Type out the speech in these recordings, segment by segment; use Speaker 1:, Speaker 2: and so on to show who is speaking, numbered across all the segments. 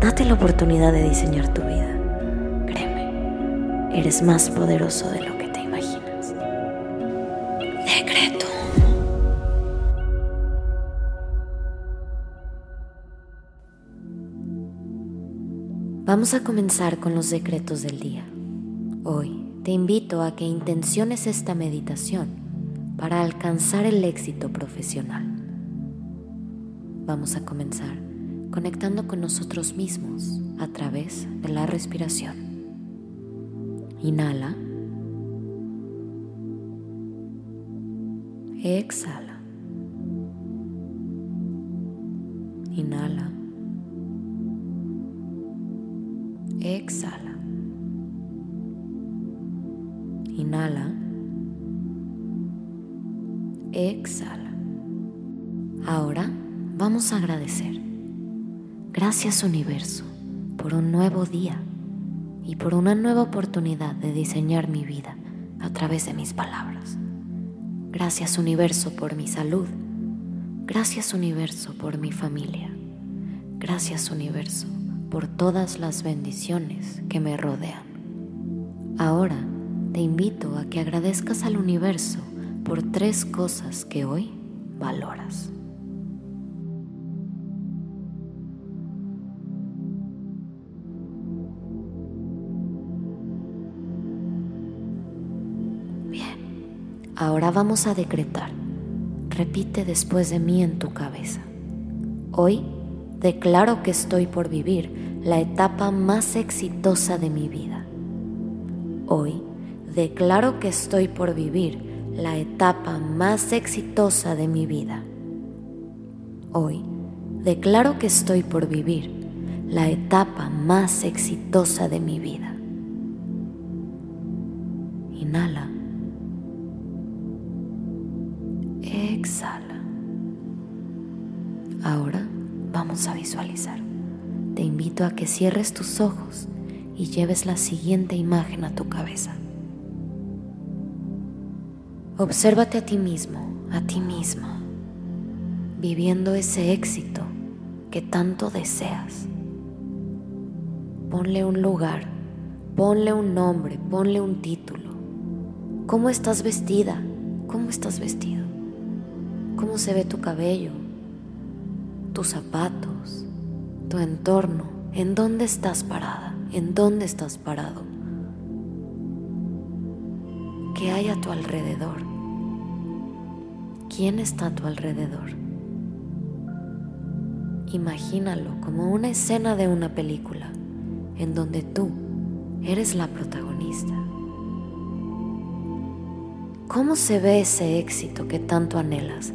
Speaker 1: Date la oportunidad de diseñar tu vida. Créeme, eres más poderoso de lo que te imaginas. Decreto. Vamos a comenzar con los decretos del día. Hoy te invito a que intenciones esta meditación para alcanzar el éxito profesional. Vamos a comenzar conectando con nosotros mismos a través de la respiración. Inhala. Exhala. Inhala. Exhala. Inhala. Exhala. Ahora vamos a agradecer. Gracias universo por un nuevo día y por una nueva oportunidad de diseñar mi vida a través de mis palabras. Gracias universo por mi salud. Gracias universo por mi familia. Gracias universo por todas las bendiciones que me rodean. Ahora te invito a que agradezcas al universo por tres cosas que hoy valoras. Ahora vamos a decretar. Repite después de mí en tu cabeza. Hoy declaro que estoy por vivir la etapa más exitosa de mi vida. Hoy declaro que estoy por vivir la etapa más exitosa de mi vida. Hoy declaro que estoy por vivir la etapa más exitosa de mi vida. Inhala. Ahora vamos a visualizar. Te invito a que cierres tus ojos y lleves la siguiente imagen a tu cabeza. Obsérvate a ti mismo, a ti misma, viviendo ese éxito que tanto deseas. Ponle un lugar, ponle un nombre, ponle un título. ¿Cómo estás vestida? ¿Cómo estás vestido? cómo se ve tu cabello, tus zapatos, tu entorno, en dónde estás parada, en dónde estás parado, qué hay a tu alrededor, quién está a tu alrededor. Imagínalo como una escena de una película en donde tú eres la protagonista. ¿Cómo se ve ese éxito que tanto anhelas?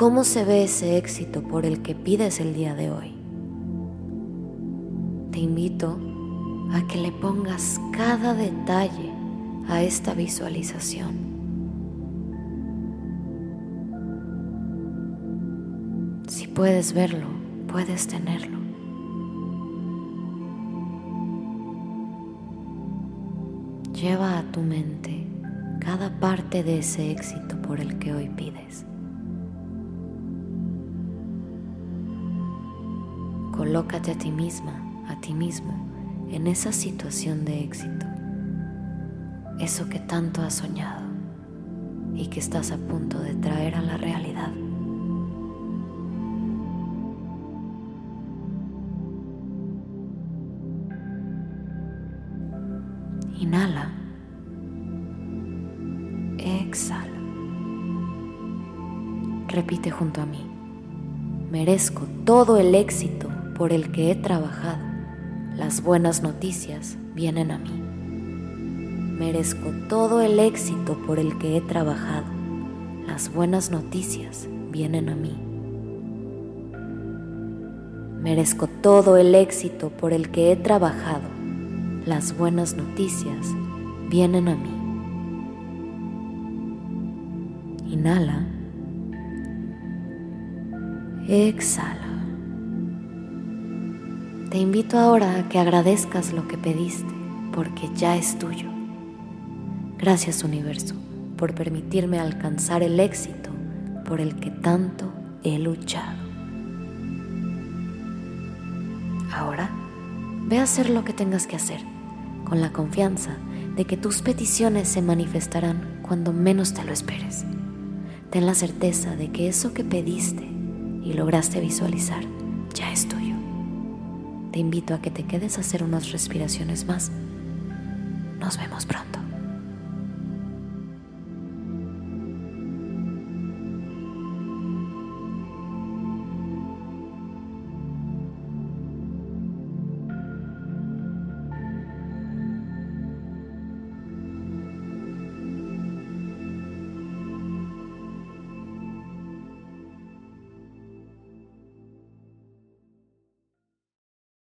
Speaker 1: ¿Cómo se ve ese éxito por el que pides el día de hoy? Te invito a que le pongas cada detalle a esta visualización. Si puedes verlo, puedes tenerlo. Lleva a tu mente cada parte de ese éxito por el que hoy pides. Colócate a ti misma, a ti mismo, en esa situación de éxito, eso que tanto has soñado y que estás a punto de traer a la realidad. Inhala. Exhala. Repite junto a mí. Merezco todo el éxito por el que he trabajado. Las buenas noticias vienen a mí. Merezco todo el éxito por el que he trabajado. Las buenas noticias vienen a mí. Merezco todo el éxito por el que he trabajado. Las buenas noticias vienen a mí. Inhala. Exhala. Te invito ahora a que agradezcas lo que pediste, porque ya es tuyo. Gracias universo por permitirme alcanzar el éxito por el que tanto he luchado. Ahora, ve a hacer lo que tengas que hacer, con la confianza de que tus peticiones se manifestarán cuando menos te lo esperes. Ten la certeza de que eso que pediste y lograste visualizar ya es tuyo. Te invito a que te quedes a hacer unas respiraciones más. Nos vemos pronto.